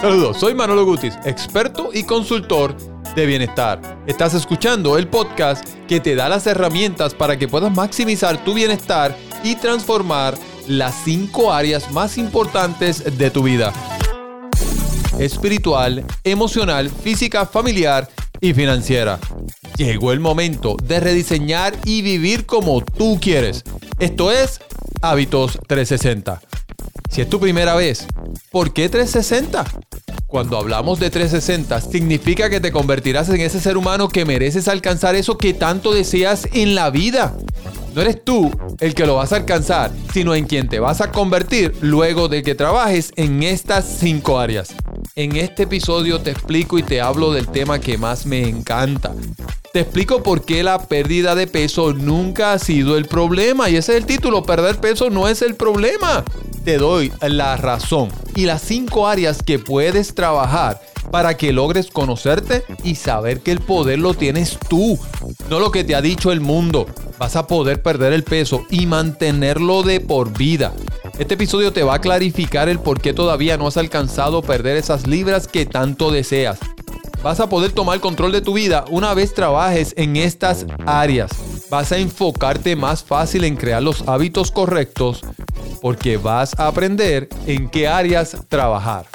Saludos, soy Manolo Gutis, experto y consultor de bienestar. Estás escuchando el podcast que te da las herramientas para que puedas maximizar tu bienestar y transformar las cinco áreas más importantes de tu vida. Espiritual, emocional, física, familiar y financiera. Llegó el momento de rediseñar y vivir como tú quieres. Esto es Hábitos 360. Si es tu primera vez, ¿por qué 360? Cuando hablamos de 360, significa que te convertirás en ese ser humano que mereces alcanzar eso que tanto deseas en la vida. No eres tú el que lo vas a alcanzar, sino en quien te vas a convertir luego de que trabajes en estas cinco áreas. En este episodio te explico y te hablo del tema que más me encanta. Te explico por qué la pérdida de peso nunca ha sido el problema. Y ese es el título, perder peso no es el problema te doy la razón y las cinco áreas que puedes trabajar para que logres conocerte y saber que el poder lo tienes tú, no lo que te ha dicho el mundo. Vas a poder perder el peso y mantenerlo de por vida. Este episodio te va a clarificar el por qué todavía no has alcanzado perder esas libras que tanto deseas. Vas a poder tomar control de tu vida una vez trabajes en estas áreas. Vas a enfocarte más fácil en crear los hábitos correctos porque vas a aprender en qué áreas trabajar.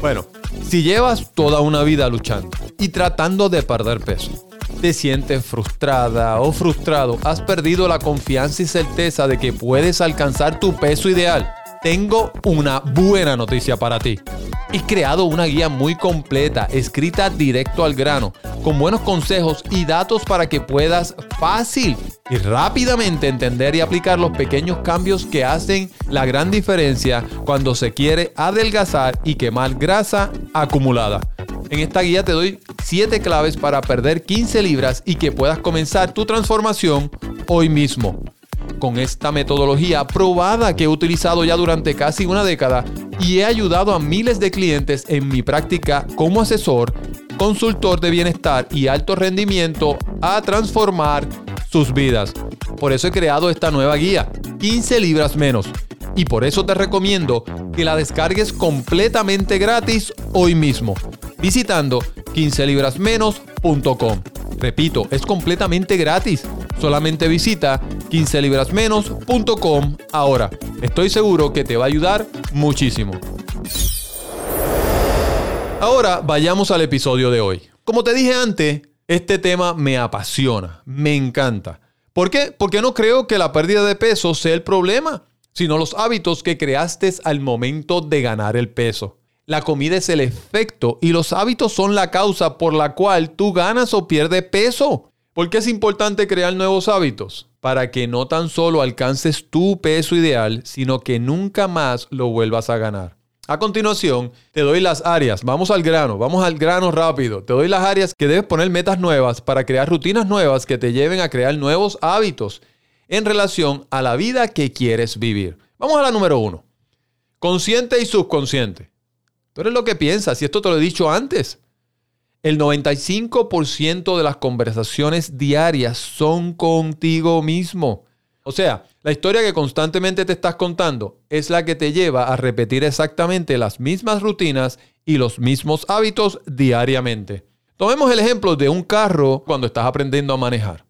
Bueno, si llevas toda una vida luchando y tratando de perder peso, te sientes frustrada o frustrado, has perdido la confianza y certeza de que puedes alcanzar tu peso ideal, tengo una buena noticia para ti. He creado una guía muy completa, escrita directo al grano, con buenos consejos y datos para que puedas fácil y rápidamente entender y aplicar los pequeños cambios que hacen la gran diferencia cuando se quiere adelgazar y quemar grasa acumulada. En esta guía te doy 7 claves para perder 15 libras y que puedas comenzar tu transformación hoy mismo con esta metodología probada que he utilizado ya durante casi una década y he ayudado a miles de clientes en mi práctica como asesor, consultor de bienestar y alto rendimiento a transformar sus vidas. Por eso he creado esta nueva guía, 15 libras menos. Y por eso te recomiendo que la descargues completamente gratis hoy mismo, visitando 15librasmenos.com. Repito, es completamente gratis. Solamente visita 15librasmenos.com ahora. Estoy seguro que te va a ayudar muchísimo. Ahora vayamos al episodio de hoy. Como te dije antes, este tema me apasiona, me encanta. ¿Por qué? Porque no creo que la pérdida de peso sea el problema, sino los hábitos que creaste al momento de ganar el peso. La comida es el efecto y los hábitos son la causa por la cual tú ganas o pierdes peso. ¿Por qué es importante crear nuevos hábitos? Para que no tan solo alcances tu peso ideal, sino que nunca más lo vuelvas a ganar. A continuación, te doy las áreas. Vamos al grano, vamos al grano rápido. Te doy las áreas que debes poner metas nuevas para crear rutinas nuevas que te lleven a crear nuevos hábitos en relación a la vida que quieres vivir. Vamos a la número uno. Consciente y subconsciente. Tú eres lo que piensas, y esto te lo he dicho antes. El 95% de las conversaciones diarias son contigo mismo. O sea, la historia que constantemente te estás contando es la que te lleva a repetir exactamente las mismas rutinas y los mismos hábitos diariamente. Tomemos el ejemplo de un carro cuando estás aprendiendo a manejar.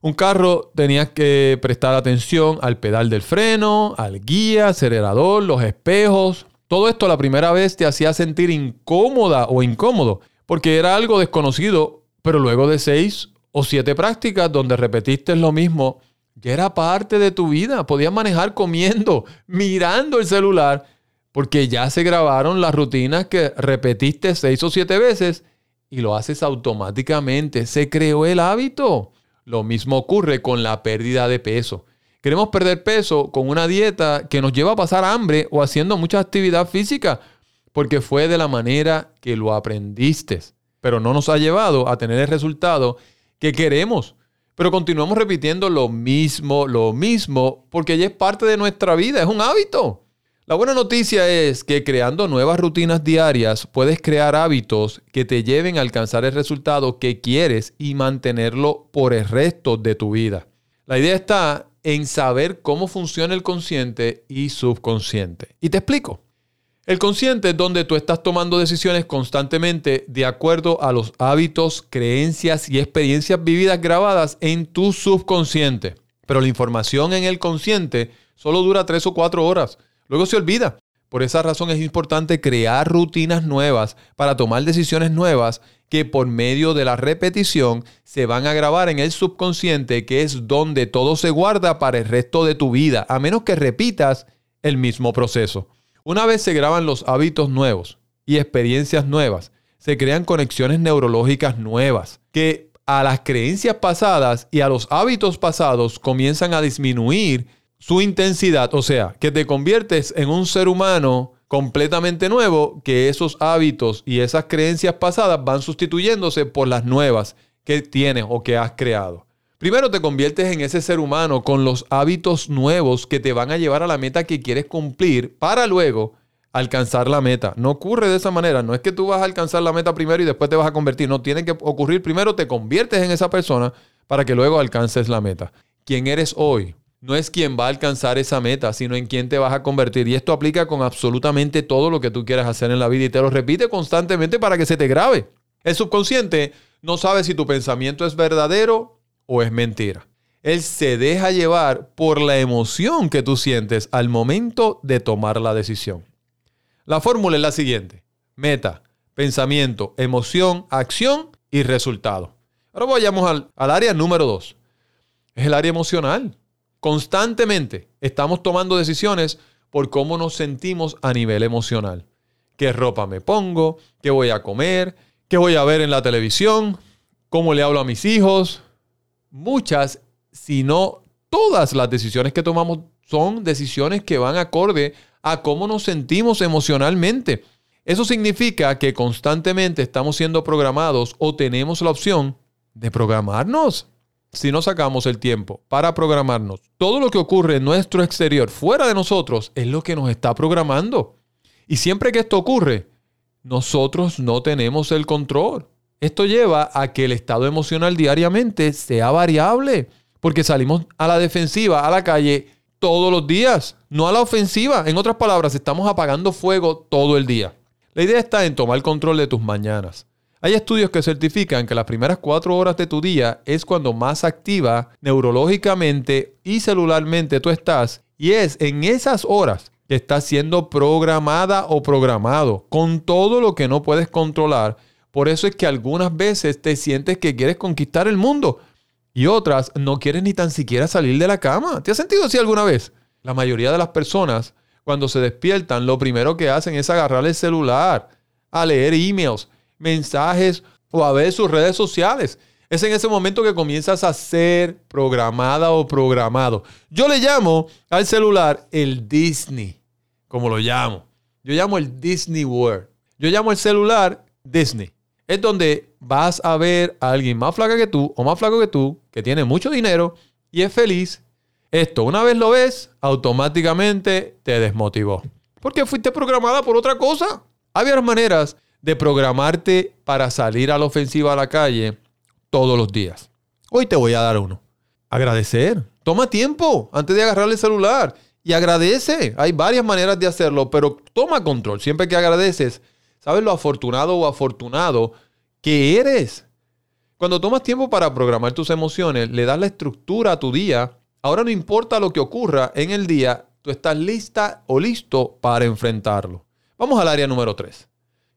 Un carro tenías que prestar atención al pedal del freno, al guía, acelerador, los espejos. Todo esto la primera vez te hacía sentir incómoda o incómodo porque era algo desconocido, pero luego de seis o siete prácticas donde repetiste lo mismo, ya era parte de tu vida. Podías manejar comiendo, mirando el celular, porque ya se grabaron las rutinas que repetiste seis o siete veces y lo haces automáticamente. Se creó el hábito. Lo mismo ocurre con la pérdida de peso. Queremos perder peso con una dieta que nos lleva a pasar hambre o haciendo mucha actividad física porque fue de la manera que lo aprendiste, pero no nos ha llevado a tener el resultado que queremos. Pero continuamos repitiendo lo mismo, lo mismo, porque ya es parte de nuestra vida, es un hábito. La buena noticia es que creando nuevas rutinas diarias puedes crear hábitos que te lleven a alcanzar el resultado que quieres y mantenerlo por el resto de tu vida. La idea está en saber cómo funciona el consciente y subconsciente. Y te explico. El consciente es donde tú estás tomando decisiones constantemente de acuerdo a los hábitos, creencias y experiencias vividas grabadas en tu subconsciente. Pero la información en el consciente solo dura tres o cuatro horas. Luego se olvida. Por esa razón es importante crear rutinas nuevas para tomar decisiones nuevas que por medio de la repetición se van a grabar en el subconsciente, que es donde todo se guarda para el resto de tu vida, a menos que repitas el mismo proceso. Una vez se graban los hábitos nuevos y experiencias nuevas, se crean conexiones neurológicas nuevas que a las creencias pasadas y a los hábitos pasados comienzan a disminuir su intensidad, o sea, que te conviertes en un ser humano completamente nuevo, que esos hábitos y esas creencias pasadas van sustituyéndose por las nuevas que tienes o que has creado. Primero te conviertes en ese ser humano con los hábitos nuevos que te van a llevar a la meta que quieres cumplir para luego alcanzar la meta. No ocurre de esa manera. No es que tú vas a alcanzar la meta primero y después te vas a convertir. No, tiene que ocurrir primero, te conviertes en esa persona para que luego alcances la meta. ¿Quién eres hoy? no es quien va a alcanzar esa meta, sino en quién te vas a convertir. Y esto aplica con absolutamente todo lo que tú quieras hacer en la vida y te lo repite constantemente para que se te grabe. El subconsciente no sabe si tu pensamiento es verdadero o es mentira. Él se deja llevar por la emoción que tú sientes al momento de tomar la decisión. La fórmula es la siguiente. Meta, pensamiento, emoción, acción y resultado. Ahora vayamos al, área número dos. Es el área emocional. Constantemente estamos tomando decisiones por cómo nos sentimos a nivel emocional. ¿Qué ropa me pongo? ¿Qué voy a comer? ¿Qué voy a ver en la televisión? ¿Cómo le hablo a mis hijos? Muchas, si no todas las decisiones que tomamos son decisiones que van acorde a cómo nos sentimos emocionalmente. Eso significa que constantemente estamos siendo programados o tenemos la opción de programarnos si no sacamos el tiempo para programarnos, todo lo que ocurre en nuestro exterior, fuera de nosotros, es lo que nos está programando. Y siempre que esto ocurre, nosotros no tenemos el control. Esto lleva a que el estado emocional diariamente sea variable, porque salimos a la defensiva, a la calle, todos los días, no a la ofensiva. En otras palabras, estamos apagando fuego todo el día. La idea está en tomar control de tus mañanas. Hay estudios que certifican que las primeras cuatro horas de tu día es cuando más activa neurológicamente y celularmente tú estás y es en esas horas que estás siendo programada o programado con todo lo que no puedes controlar. Por eso es que algunas veces te sientes que quieres conquistar el mundo y otras no quieres ni tan siquiera salir de la cama. ¿Te has sentido así alguna vez? La mayoría de las personas cuando se despiertan lo primero que hacen es agarrar el celular, a leer emails, mensajes o a ver sus redes sociales. Es en ese momento que comienzas a ser programada o programado. Yo le llamo al celular el Disney, como lo llamo. Yo llamo el Disney World. Yo llamo el celular Disney. Es donde vas a ver a alguien más flaca que tú o más flaco que tú, que tiene mucho dinero y es feliz. Esto, una vez lo ves, automáticamente te desmotivó. Porque fuiste programada por otra cosa. Había maneras de programarte para salir a la ofensiva a la calle todos los días. Hoy te voy a dar uno. Agradecer. Toma tiempo antes de agarrar el celular y agradece. Hay varias maneras de hacerlo, pero toma control. Siempre que agradeces, sabes lo afortunado o afortunado que eres. Cuando tomas tiempo para programar tus emociones, le das la estructura a tu día. Ahora no importa lo que ocurra en el día, tú estás lista o listo para enfrentarlo. Vamos al área número 3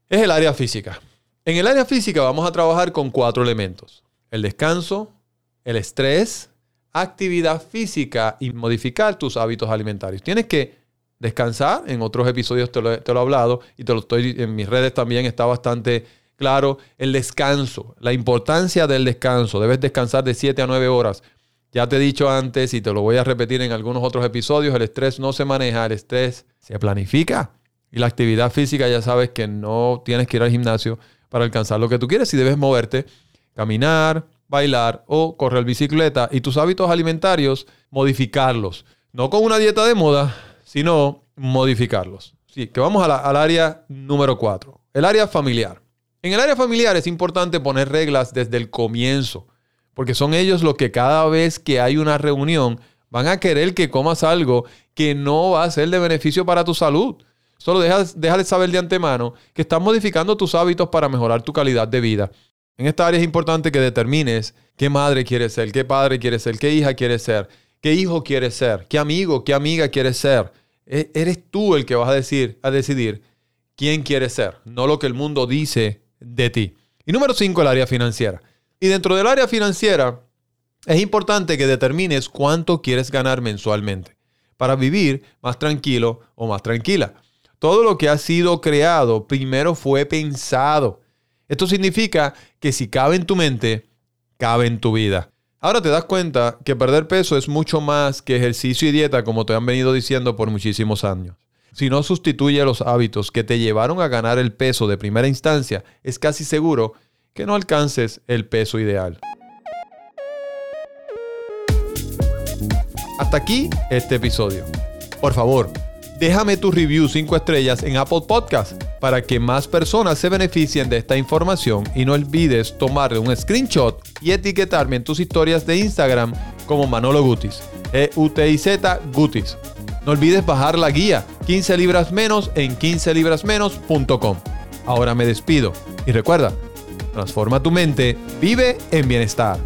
es el área física. En el área física vamos a trabajar con cuatro elementos. El descanso, el estrés, actividad física y modificar tus hábitos alimentarios. Tienes que descansar. En otros episodios te lo, he hablado y te lo estoy en mis redes también está bastante claro. El descanso, la importancia del descanso. Debes descansar de 7 a 9 horas. Ya te he dicho antes y te lo voy a repetir en algunos otros episodios, el estrés no se maneja, el estrés se planifica. Y la actividad física ya sabes que no tienes que ir al gimnasio para alcanzar lo que tú quieres y debes moverte, caminar, bailar o correr bicicleta y tus hábitos alimentarios modificarlos. No con una dieta de moda, sino modificarlos. Sí, que vamos al área número 4, el área familiar. En el área familiar es importante poner reglas desde el comienzo, porque son ellos los que cada vez que hay una reunión van a querer que comas algo que no va a ser de beneficio para tu salud. Solo déjale saber de antemano que estás modificando tus hábitos para mejorar tu calidad de vida. En esta área es importante que determines qué madre quieres ser, qué padre quieres ser, qué hija quieres ser, qué hijo quieres ser, qué amigo, qué amiga quieres ser. E, eres tú el que vas a, decir, a decidir quién quieres ser, no lo que el mundo dice de ti. Y número cinco, el área financiera. Y dentro del área financiera, es importante que determines cuánto quieres ganar mensualmente para vivir más tranquilo o más tranquila. Todo lo que ha sido creado primero fue pensado. Esto significa que si cabe en tu mente, cabe en tu vida. Ahora te das cuenta que perder peso es mucho más que ejercicio y dieta como te han venido diciendo por muchísimos años. Si no sustituye los hábitos que te llevaron a ganar el peso de primera instancia, es casi seguro que no alcances el peso ideal. Hasta aquí este episodio. Por favor, déjame tu review 5 estrellas en Apple Podcast para que más personas se beneficien de esta información y no olvides tomarle un screenshot y etiquetarme en tus historias de Instagram como Manolo Gutis. E-U-T-I-Z Gutis. No olvides bajar la guía 15 libras menos en 15librasmenos.com. Ahora me despido y recuerda, transforma tu mente, vive en bienestar.